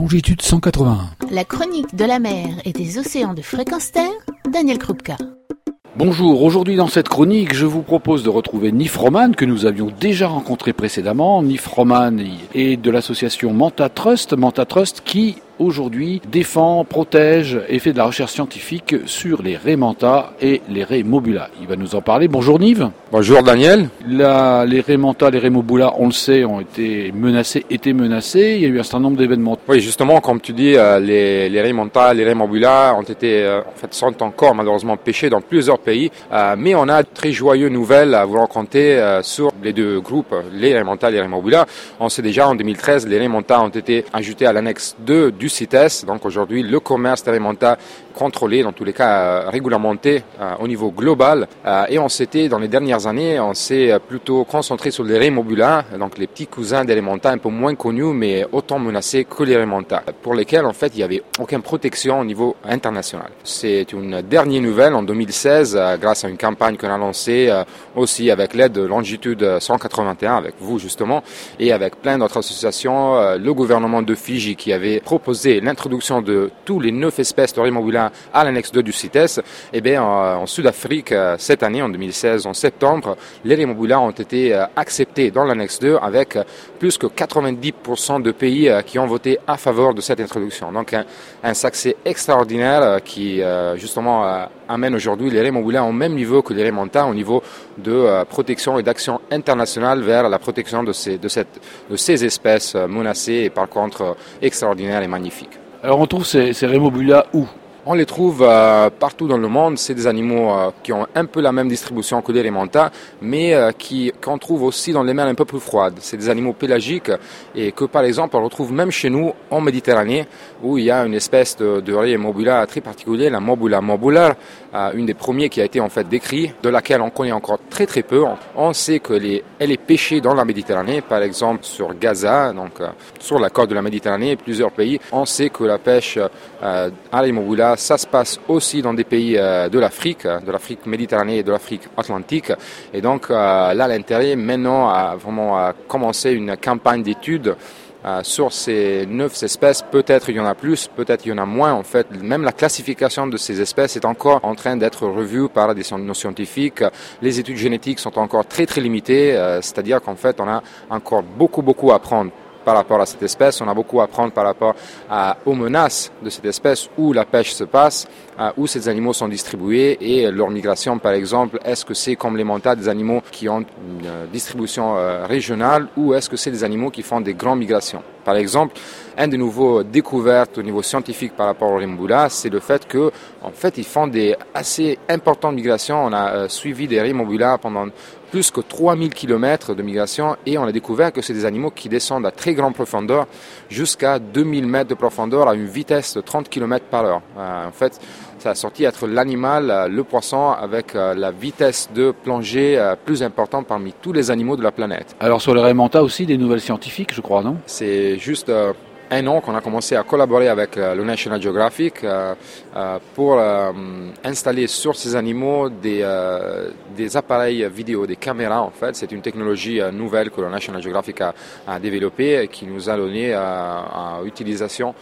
longitude 181. La chronique de la mer et des océans de fréquence terre, Daniel Krupka. Bonjour, aujourd'hui dans cette chronique, je vous propose de retrouver Nif Roman que nous avions déjà rencontré précédemment. Nif Roman est de l'association Manta Trust, Manta Trust qui aujourd'hui défend, protège et fait de la recherche scientifique sur les raies manta et les raies mobula. Il va nous en parler. Bonjour Nive. Bonjour Daniel. La, les raies manta, les raies mobula, on le sait, ont été menacés, étaient menacés. Il y a eu un certain nombre d'événements. Oui, justement, comme tu dis, euh, les, les raies manta, les raies mobula ont été, euh, en fait, sont encore malheureusement pêchés dans plusieurs pays. Euh, mais on a de très joyeuses nouvelles à vous raconter sur les deux groupes, les raies manta et les raies mobula. On sait déjà en 2013, les raies manta ont été ajoutés à l'annexe 2 du CITES. Donc aujourd'hui, le commerce alimentaire contrôlé, dans tous les cas euh, réglementé euh, au niveau global. Euh, et on s'était, dans les dernières années, on s'est plutôt concentré sur les rémobulins, donc les petits cousins des un peu moins connus, mais autant menacés que les rémontas, pour lesquels en fait il n'y avait aucune protection au niveau international. C'est une dernière nouvelle en 2016, grâce à une campagne qu'on a lancée aussi avec l'aide de Longitude 181, avec vous justement, et avec plein d'autres associations, le gouvernement de Fiji qui avait proposé l'introduction de tous les neuf espèces de rémobulins à l'annexe 2 du CITES, eh bien, en, Sud-Afrique, euh, cette année, en 2016, en septembre, les rémobulins ont été euh, acceptés dans l'annexe 2 avec plus que 90% de pays euh, qui ont voté à faveur de cette introduction. Donc, un, un succès extraordinaire qui, justement, amène aujourd'hui les rémobulins au même niveau que les rémontants au niveau de protection et d'action internationale vers la protection de ces, de, cette, de ces espèces menacées et par contre extraordinaires et magnifiques. Alors on trouve ces, ces rémobulas où? On les trouve euh, partout dans le monde. C'est des animaux euh, qui ont un peu la même distribution que les rémontas, mais euh, qui qu'on trouve aussi dans les mers un peu plus froides. C'est des animaux pélagiques et que par exemple on retrouve même chez nous en Méditerranée, où il y a une espèce de, de mobula très particulière, la mobula mobula, une des premiers qui a été en fait décrit, de laquelle on connaît encore très très peu. On sait qu'elle est, elle est pêchée dans la Méditerranée, par exemple sur Gaza, donc sur la côte de la Méditerranée plusieurs pays. On sait que la pêche à la mobula ça se passe aussi dans des pays euh, de l'Afrique, de l'Afrique méditerranée et de l'Afrique atlantique. Et donc euh, là, l'intérêt maintenant a vraiment commencé une campagne d'études euh, sur ces neuf espèces, peut-être il y en a plus, peut-être il y en a moins. En fait, même la classification de ces espèces est encore en train d'être revue par des scientifiques. Les études génétiques sont encore très très limitées, c'est-à-dire qu'en fait, on a encore beaucoup beaucoup à apprendre par rapport à cette espèce. On a beaucoup à apprendre par rapport aux menaces de cette espèce, où la pêche se passe, où ces animaux sont distribués et leur migration, par exemple. Est-ce que c'est montas des animaux qui ont une euh, distribution euh, régionale ou est-ce que c'est des animaux qui font des grandes migrations? Par exemple, un des nouveaux découvertes au niveau scientifique par rapport aux Rimboula, c'est le fait que, en fait, ils font des assez importantes migrations. On a euh, suivi des Rimboula pendant plus que 3000 km de migration et on a découvert que c'est des animaux qui descendent à très grande profondeur, jusqu'à 2000 mètres de profondeur à une vitesse de 30 km par heure. Euh, en fait, ça a sorti être l'animal, euh, le poisson, avec euh, la vitesse de plongée plus importante parmi tous les animaux de la planète. Alors sur le Raymanta aussi, des nouvelles scientifiques, je crois, non? C'est juste un an qu'on a commencé à collaborer avec euh, le National Geographic euh, euh, pour installer sur ces animaux des, des appareils vidéo, des caméras en fait. C'est une technologie nouvelle que le National Geographic a, a développée et qui nous a donné à utilisation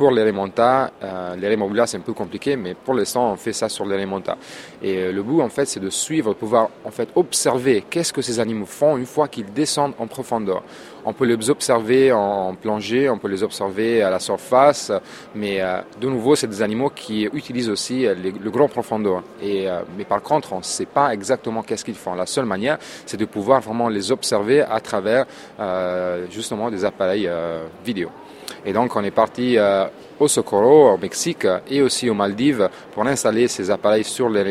pour les remontas, euh, remobilas c'est un peu compliqué, mais pour l'instant on fait ça sur les remontas. Et euh, le but en fait c'est de suivre, pouvoir en fait observer qu'est-ce que ces animaux font une fois qu'ils descendent en profondeur. On peut les observer en plongée, on peut les observer à la surface, mais euh, de nouveau c'est des animaux qui utilisent aussi les, le grand profondeur. Et, mais par contre on ne sait pas exactement qu'est-ce qu'ils font. La seule manière c'est de pouvoir vraiment les observer à travers justement des appareils vidéo. Et donc on est parti euh, au Socorro, au Mexique et aussi aux Maldives pour installer ces appareils sur les.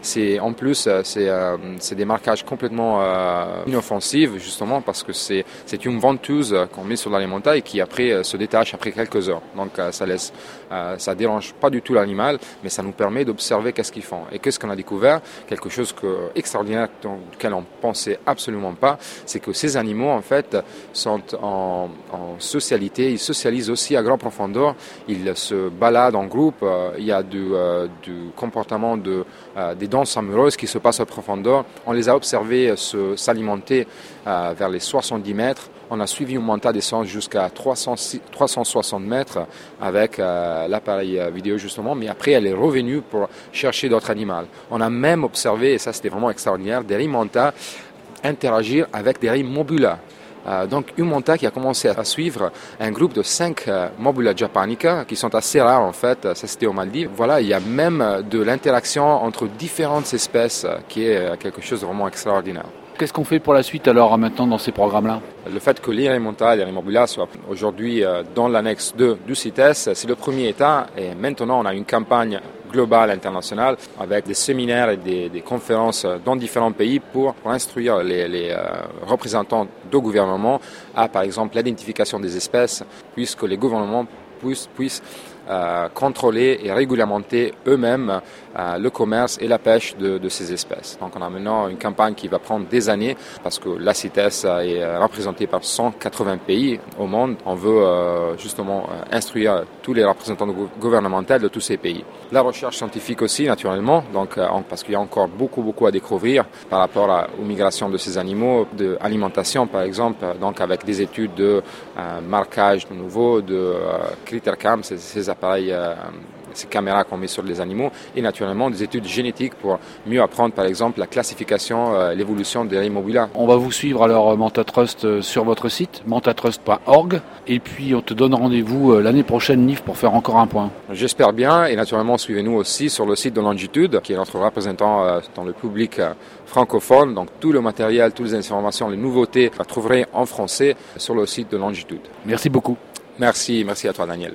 C'est en plus euh, euh, c'est des marquages complètement inoffensifs justement parce que c'est c'est une ventouse qu'on met sur la et qui après se détache après quelques heures. Donc ça laisse ça dérange pas du tout l'animal, mais ça nous permet d'observer qu'est-ce qu'ils font. Et qu'est-ce qu'on a découvert? Quelque chose que, extraordinaire duquel on pensait absolument pas, c'est que ces animaux en fait sont en, en socialité, ils socialisent aussi à grande profondeur, ils se baladent en groupe, euh, il y a du, euh, comportement de, euh, des danses amoureuses qui se passent à profondeur. On les a observés s'alimenter vers les 70 mètres On a suivi une montagne descendre jusqu'à 360 mètres avec l'appareil vidéo justement, mais après elle est revenue pour chercher d'autres animaux. On a même observé, et ça c'était vraiment extraordinaire, des rimontas interagir avec des rimes mobula. Euh, donc une monta qui a commencé à suivre un groupe de cinq euh, Mobula japanica qui sont assez rares en fait, ça c'était aux Maldives. Voilà, il y a même de l'interaction entre différentes espèces qui est quelque chose de vraiment extraordinaire. Qu'est-ce qu'on fait pour la suite alors maintenant dans ces programmes-là? Le fait que l'Irimonta et l'Irimobula soient aujourd'hui euh, dans l'annexe 2 du CITES, c'est le premier état et maintenant on a une campagne globale internationale avec des séminaires et des, conférences dans différents pays pour, instruire les, euh, représentants de gouvernements à par exemple l'identification des espèces puisque les gouvernements puissent euh, contrôler et réglementer eux-mêmes euh, le commerce et la pêche de, ces espèces. Donc on a maintenant une campagne qui va prendre des années parce que la CITES est représentée par 180 pays au monde. On veut euh, justement instruire tous les représentants gouvernementaux de tous ces pays. La recherche scientifique aussi, naturellement, donc, parce qu'il y a encore beaucoup, beaucoup à découvrir par rapport à, aux migrations de ces animaux, de alimentation par exemple, donc avec des études de marquage de nouveau, de critères CAM, ces, ces appareils, euh, ces caméras qu'on met sur les animaux, et naturellement des études génétiques pour mieux apprendre, par exemple, la classification, euh, l'évolution des immobiliers. On va vous suivre alors euh, Mantatrust sur votre site, mantatrust.org, et puis on te donne rendez-vous l'année prochaine, NIF, pour faire encore un point. J'espère bien, et naturellement suivez-nous aussi sur le site de Longitude, qui est notre représentant dans le public francophone. Donc tout le matériel, toutes les informations, les nouveautés, vous trouverez en français sur le site de Longitude. Merci beaucoup. Merci, merci à toi Daniel.